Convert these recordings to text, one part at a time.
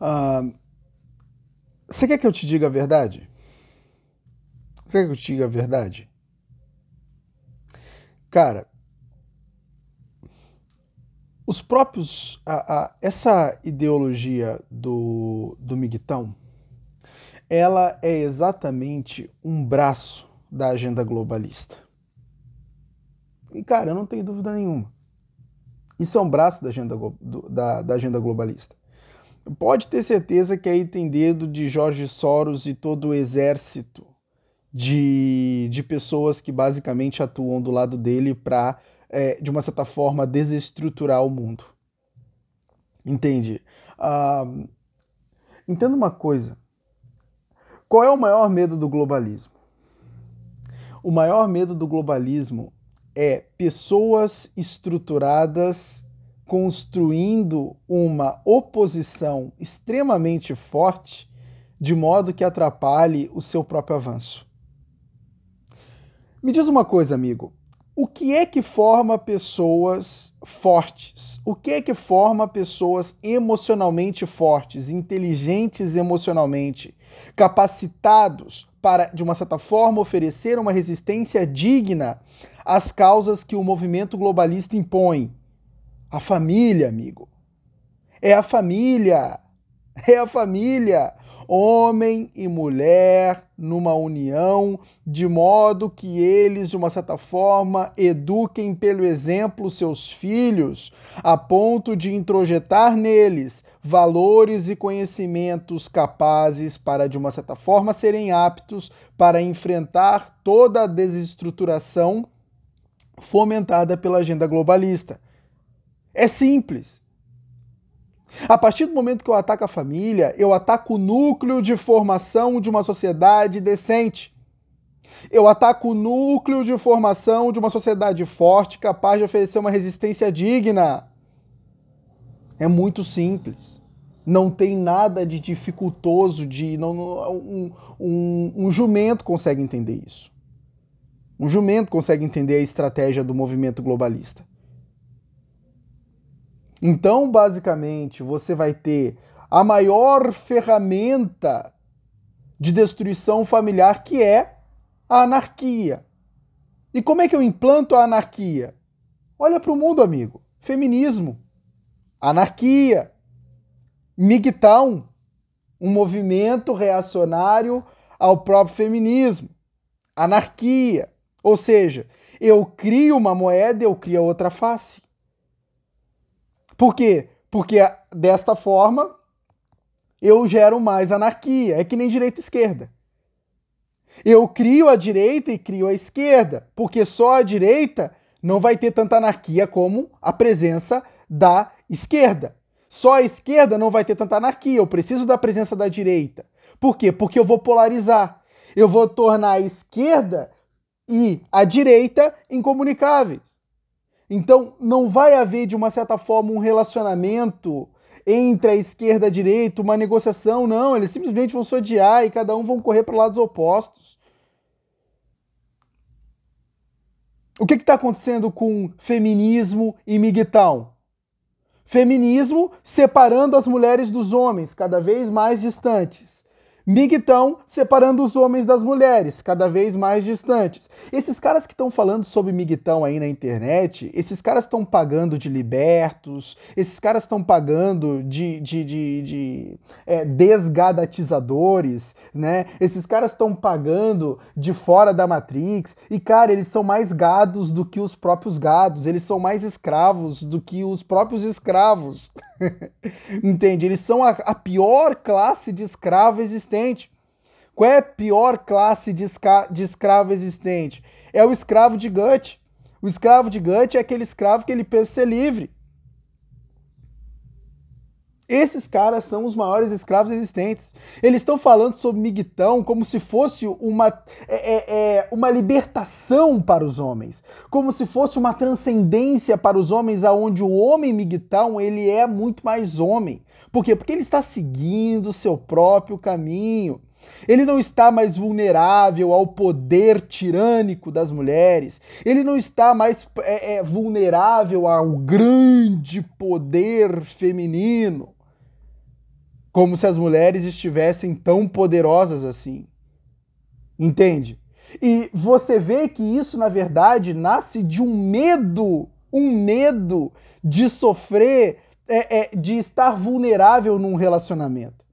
Uh, você quer que eu te diga a verdade? Você quer que eu te diga a verdade? Cara, os próprios. A, a, essa ideologia do, do Miguitão, ela é exatamente um braço da agenda globalista. E, cara, eu não tenho dúvida nenhuma. Isso é um braço da agenda, do, da, da agenda globalista. Pode ter certeza que aí tem dedo de Jorge Soros e todo o exército de, de pessoas que basicamente atuam do lado dele para, é, de uma certa forma, desestruturar o mundo. Entende? Uh, entenda uma coisa. Qual é o maior medo do globalismo? O maior medo do globalismo é pessoas estruturadas construindo uma oposição extremamente forte, de modo que atrapalhe o seu próprio avanço. Me diz uma coisa, amigo. O que é que forma pessoas fortes? O que é que forma pessoas emocionalmente fortes, inteligentes emocionalmente, capacitados para, de uma certa forma, oferecer uma resistência digna às causas que o movimento globalista impõe? A família, amigo. É a família. É a família. Homem e mulher numa união, de modo que eles, de uma certa forma, eduquem pelo exemplo seus filhos, a ponto de introjetar neles valores e conhecimentos capazes para, de uma certa forma, serem aptos para enfrentar toda a desestruturação fomentada pela agenda globalista. É simples. A partir do momento que eu ataco a família, eu ataco o núcleo de formação de uma sociedade decente. Eu ataco o núcleo de formação de uma sociedade forte, capaz de oferecer uma resistência digna. É muito simples. Não tem nada de dificultoso, de não, um, um, um jumento consegue entender isso. Um jumento consegue entender a estratégia do movimento globalista. Então, basicamente, você vai ter a maior ferramenta de destruição familiar que é a anarquia. E como é que eu implanto a anarquia? Olha para o mundo, amigo. Feminismo, anarquia, MGTOW, um movimento reacionário ao próprio feminismo, anarquia. Ou seja, eu crio uma moeda, eu crio outra face. Por quê? Porque desta forma eu gero mais anarquia. É que nem direita e esquerda. Eu crio a direita e crio a esquerda, porque só a direita não vai ter tanta anarquia como a presença da esquerda. Só a esquerda não vai ter tanta anarquia. Eu preciso da presença da direita. Por quê? Porque eu vou polarizar. Eu vou tornar a esquerda e a direita incomunicáveis. Então, não vai haver, de uma certa forma, um relacionamento entre a esquerda e a direita, uma negociação, não. Eles simplesmente vão se odiar e cada um vão correr para lados opostos. O que está acontecendo com feminismo e migtown? Feminismo separando as mulheres dos homens, cada vez mais distantes. Migtão separando os homens das mulheres, cada vez mais distantes. Esses caras que estão falando sobre Migtão aí na internet, esses caras estão pagando de libertos, esses caras estão pagando de, de, de, de é, desgadatizadores, né? Esses caras estão pagando de fora da Matrix. E, cara, eles são mais gados do que os próprios gados, eles são mais escravos do que os próprios escravos. Entende? Eles são a, a, pior classe de escravo existente. Qual é a pior classe de, esca, de escravo existente? É o escravo de Gut. O escravo de Gut é aquele escravo que ele pensa ser livre. Esses caras são os maiores escravos existentes. Eles estão falando sobre migtão como se fosse uma, é, é, é, uma libertação para os homens, como se fosse uma transcendência para os homens, aonde o homem migtão ele é muito mais homem. Por quê? Porque ele está seguindo o seu próprio caminho. Ele não está mais vulnerável ao poder tirânico das mulheres. Ele não está mais é, é vulnerável ao grande poder feminino. Como se as mulheres estivessem tão poderosas assim. Entende? E você vê que isso, na verdade, nasce de um medo, um medo de sofrer, é, é, de estar vulnerável num relacionamento.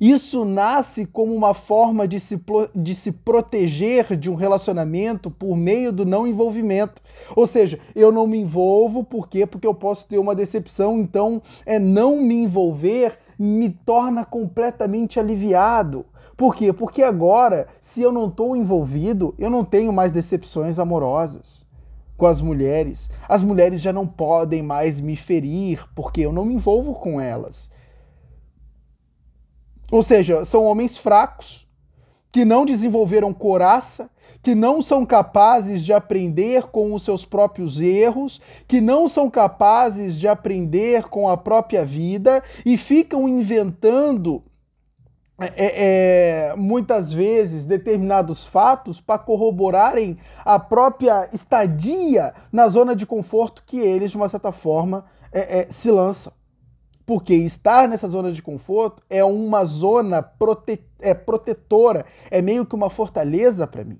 Isso nasce como uma forma de se, de se proteger de um relacionamento por meio do não envolvimento. Ou seja, eu não me envolvo, por quê? Porque eu posso ter uma decepção, então é não me envolver me torna completamente aliviado. Por quê? Porque agora, se eu não estou envolvido, eu não tenho mais decepções amorosas com as mulheres. As mulheres já não podem mais me ferir, porque eu não me envolvo com elas. Ou seja, são homens fracos, que não desenvolveram coraça, que não são capazes de aprender com os seus próprios erros, que não são capazes de aprender com a própria vida e ficam inventando é, é, muitas vezes determinados fatos para corroborarem a própria estadia na zona de conforto que eles, de uma certa forma, é, é se lançam. Porque estar nessa zona de conforto é uma zona prote é, protetora, é meio que uma fortaleza para mim.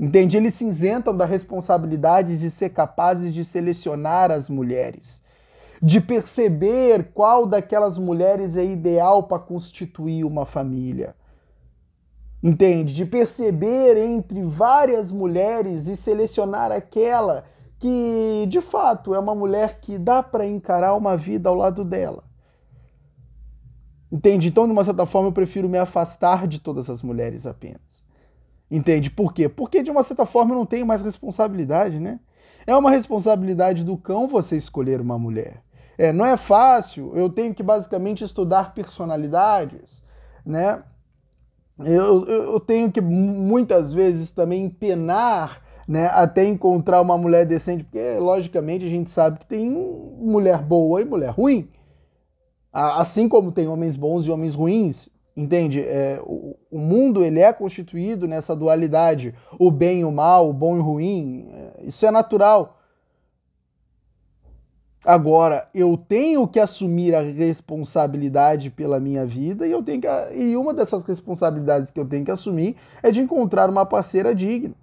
Entende? Eles se isentam da responsabilidade de ser capazes de selecionar as mulheres, de perceber qual daquelas mulheres é ideal para constituir uma família. Entende? De perceber entre várias mulheres e selecionar aquela que de fato é uma mulher que dá para encarar uma vida ao lado dela. Entende? Então, de uma certa forma, eu prefiro me afastar de todas as mulheres apenas. Entende? Por quê? Porque, de uma certa forma, eu não tenho mais responsabilidade, né? É uma responsabilidade do cão você escolher uma mulher. É, não é fácil, eu tenho que basicamente estudar personalidades, né? Eu, eu, tenho que muitas vezes também penar né, até encontrar uma mulher decente, porque logicamente a gente sabe que tem mulher boa e mulher ruim. Assim como tem homens bons e homens ruins, entende? É, o, o, mundo ele é constituído nessa dualidade, o bem e o mal, o bom e o ruim, é, isso é natural. Agora, eu tenho que assumir a responsabilidade pela minha vida e eu tenho que, e uma dessas responsabilidades que eu tenho que assumir é de encontrar uma parceira digna.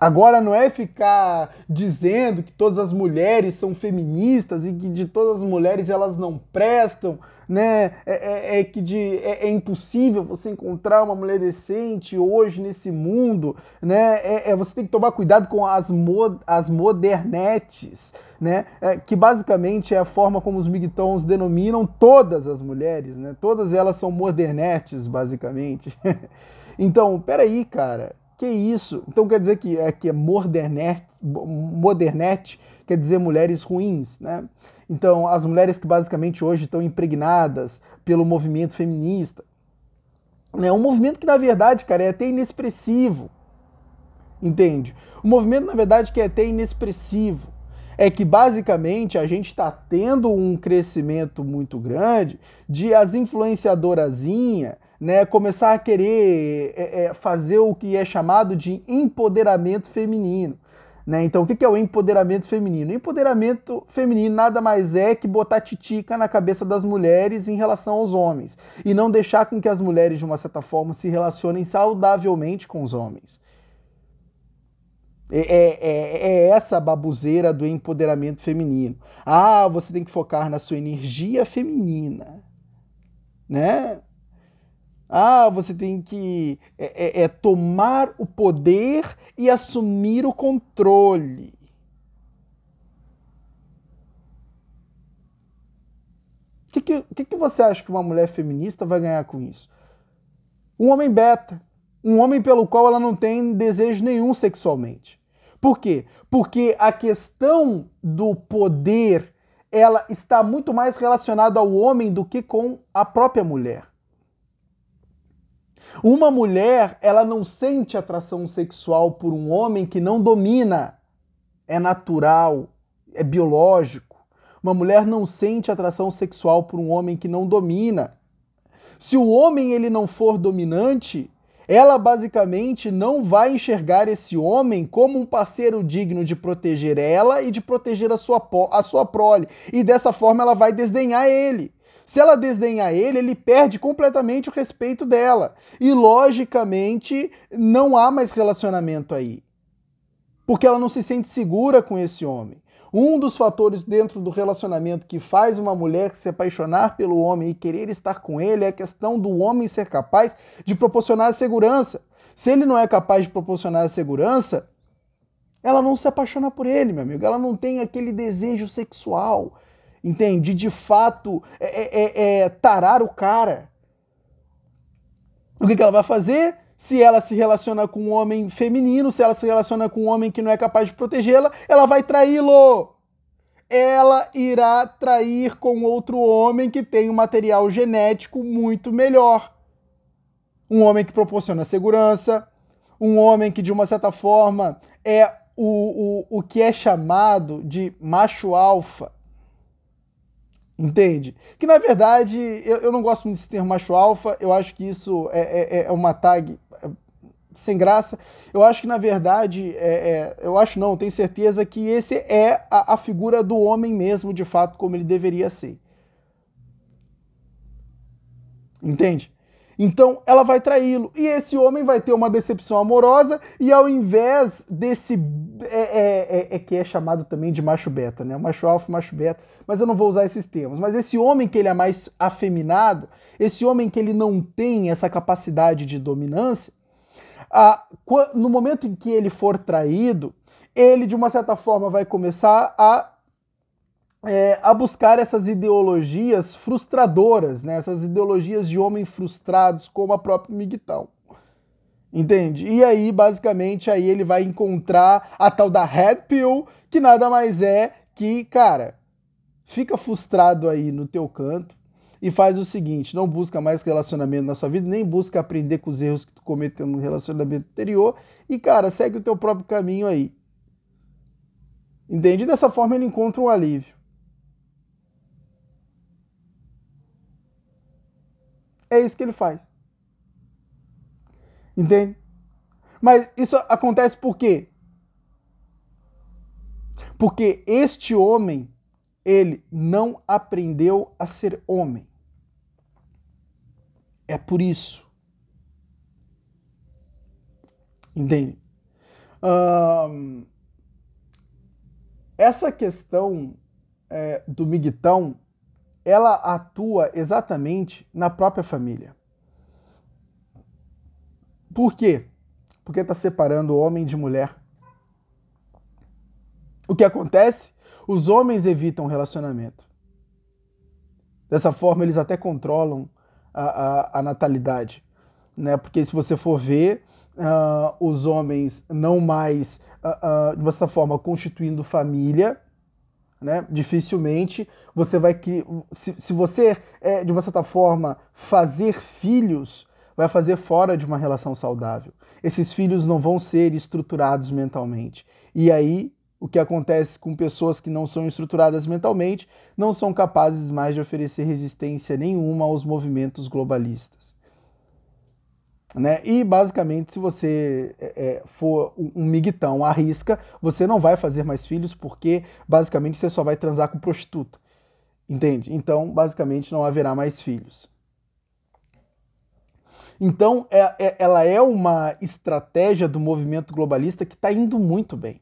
Agora não é ficar dizendo que todas as mulheres são feministas e que de todas as mulheres elas não prestam, né? É, é, é que de, é, é, impossível você encontrar uma mulher decente hoje nesse mundo, né? É, é você tem que tomar cuidado com as, mod, as modernetes, né? É, que basicamente é a forma como os migtons denominam todas as mulheres, né? Todas elas são modernetes, basicamente. então, peraí, cara. Que isso? Então quer dizer que é, que é quer dizer mulheres ruins, né? Então, as mulheres que basicamente hoje estão impregnadas pelo movimento feminista. É um movimento que, na verdade, cara, é até inexpressivo. Entende? O movimento, na verdade, que é até inexpressivo. É que basicamente a gente está tendo um crescimento muito grande de as influenciadorazinhas né, começar a querer é, é, fazer o que é chamado de empoderamento feminino. Né? Então, o que é o empoderamento feminino? Empoderamento feminino nada mais é que botar titica na cabeça das mulheres em relação aos homens e não deixar com que as mulheres, de uma certa forma, se relacionem saudavelmente com os homens. É, é, é, é essa babuzeira do empoderamento feminino. Ah, você tem que focar na sua energia feminina, né? Ah, você tem que é, é, é tomar o poder e assumir o controle. O que, que, que, você acha que uma mulher feminista vai ganhar com isso? Um homem beta. Um homem pelo qual ela não tem desejo nenhum sexualmente. Por quê? Porque a questão do poder ela está muito mais relacionada ao homem do que com a própria mulher. Uma mulher, ela não sente atração sexual por um homem que não domina. É natural, é biológico. Uma mulher não sente atração sexual por um homem que não domina. Se o homem ele não for dominante, ela basicamente não vai enxergar esse homem como um parceiro digno de proteger ela e de proteger a sua, a sua prole. E dessa forma ela vai desdenhar ele. Se ela desdenhar ele, ele perde completamente o respeito dela. E logicamente não há mais relacionamento aí. Porque ela não se sente segura com esse homem. Um dos fatores dentro do relacionamento que faz uma mulher se apaixonar pelo homem e querer estar com ele é a questão do homem ser capaz de proporcionar segurança. Se ele não é capaz de proporcionar segurança, ela não se apaixona por ele, meu amigo. Ela não tem aquele desejo sexual, entende? De fato, é, é, é, é tarar o cara. O que, que ela vai fazer? Se ela se relaciona com um homem feminino, se ela se relaciona com um homem que não é capaz de protegê-la, ela vai traí-lo. Ela irá trair com outro homem que tem um material genético muito melhor. Um homem que proporciona segurança, um homem que, de uma certa forma, é o, o, o que é chamado de macho alfa. Entende? Que na verdade eu, eu não gosto muito desse termo macho alfa, eu acho que isso é, é, é uma tag é, sem graça. Eu acho que na verdade, é, é, eu acho não, tenho certeza que esse é a, a figura do homem mesmo, de fato, como ele deveria ser. Entende? Então ela vai traí-lo. E esse homem vai ter uma decepção amorosa, e ao invés desse. É, é, é, é, que é chamado também de macho beta, né? Macho alfa, macho beta. Mas eu não vou usar esses termos. Mas esse homem que ele é mais afeminado, esse homem que ele não tem essa capacidade de dominância, a, no momento em que ele for traído, ele de uma certa forma vai começar a é, a buscar essas ideologias frustradoras, né? essas ideologias de homens frustrados, como a própria Migtal. Entende? E aí, basicamente, aí ele vai encontrar a tal da Red Pill, que nada mais é que, cara, fica frustrado aí no teu canto e faz o seguinte: não busca mais relacionamento na sua vida, nem busca aprender com os erros que tu cometeu no relacionamento anterior e, cara, segue o teu próprio caminho aí. Entende? E dessa forma ele encontra um alívio. É isso que ele faz. Entende? Mas isso acontece por quê? Porque este homem, ele não aprendeu a ser homem. É por isso. Entende? essa questão é, do migtão ela atua exatamente na própria família. Por quê? Porque está separando homem de mulher. O que acontece? Os homens evitam relacionamento. Dessa forma, eles até controlam a, a, a natalidade. Né? Porque se você for ver, uh, os homens não mais, uh, uh, de uma certa forma, constituindo família, né? Dificilmente você vai que se, se você é, de uma certa forma fazer filhos, vai fazer fora de uma relação saudável. Esses filhos não vão ser estruturados mentalmente. E aí o que acontece com pessoas que não são estruturadas mentalmente não são capazes mais de oferecer resistência nenhuma aos movimentos globalistas. Né? E basicamente, se você é, é for um migtão à risca, você não vai fazer mais filhos porque basicamente você só vai transar com prostituta. Entende? Então, basicamente, não haverá mais filhos. Então, é, é, ela é uma estratégia do movimento globalista que está indo muito bem.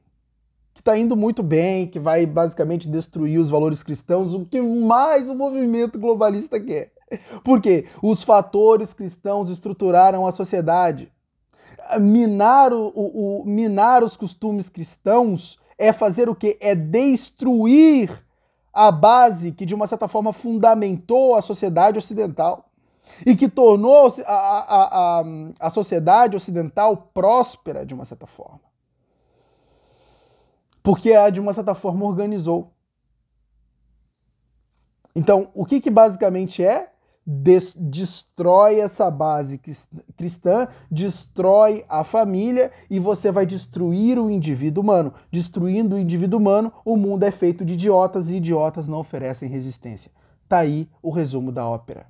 Que está indo muito bem, que vai basicamente destruir os valores cristãos, o que mais o movimento globalista quer. Porque os fatores cristãos estruturaram a sociedade. Minar, o, o, o, minar os costumes cristãos é fazer o que? É destruir a base que, de uma certa forma, fundamentou a sociedade ocidental e que tornou a, a, a, a sociedade ocidental próspera, de uma certa forma. Porque a, de uma certa forma, organizou. Então, o que, que basicamente é? Destrói essa base cristã, destrói a família e você vai destruir o indivíduo humano. Destruindo o indivíduo humano, o mundo é feito de idiotas e idiotas não oferecem resistência. Tá aí o resumo da ópera.